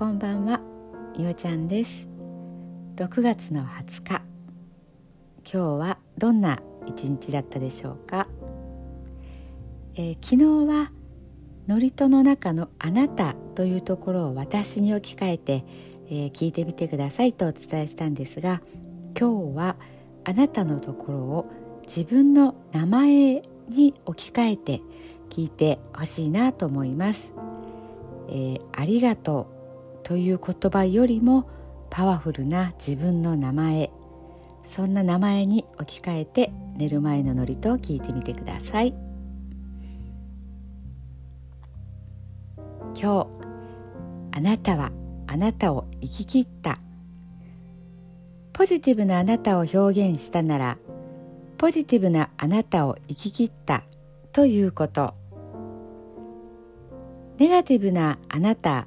こんばんは。みおちゃんです。6月の20日。今日はどんな一日だったでしょうか、えー、昨日は祝詞の中のあなたというところを私に置き換えて、えー、聞いてみてくださいとお伝えしたんですが今日はあなたのところを自分の名前に置き換えて聞いてほしいなと思います、えー、ありがとう。という言葉よりもパワフルな自分の名前。そんな名前に置き換えて寝る前の祝詞を聞いてみてください。今日あなたはあなたを生き切った。ポジティブなあなたを表現したならポジティブなあなたを生き切った。ということ。ネガティブなあなた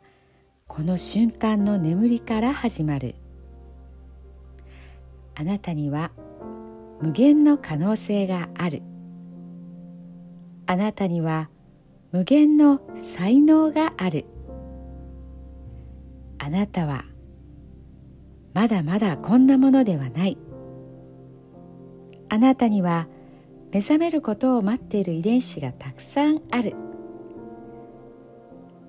この瞬間の眠りから始まる。あなたには無限の可能性がある。あなたには無限の才能がある。あなたはまだまだこんなものではない。あなたには目覚めることを待っている遺伝子がたくさんある。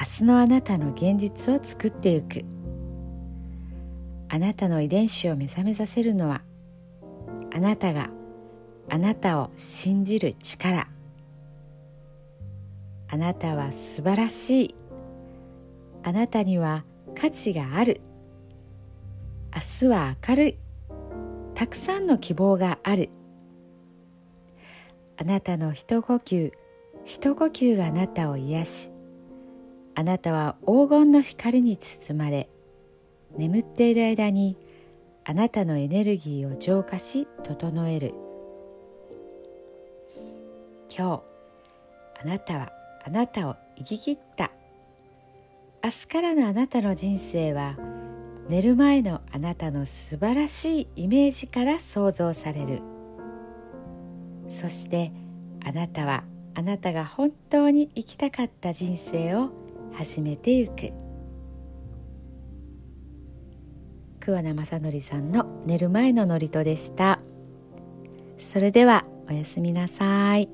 明日のあなたの現実を作っていく。あなたの遺伝子を目覚めさせるのはあなたがあなたを信じる力。あなたは素晴らしい。あなたには価値がある。明日は明るい。たくさんの希望がある。あなたの一呼吸一呼吸があなたを癒しあなたは黄金の光に包まれ眠っている間にあなたのエネルギーを浄化し整える。今日あなたはあなたを生き切った。明日からのあなたの人生は寝る前のあなたの素晴らしいイメージから想像される。そしてあなたはあなたが本当に生きたかった人生を始めてゆく桑名正則さんの寝る前の祝詞でしたそれではおやすみなさい。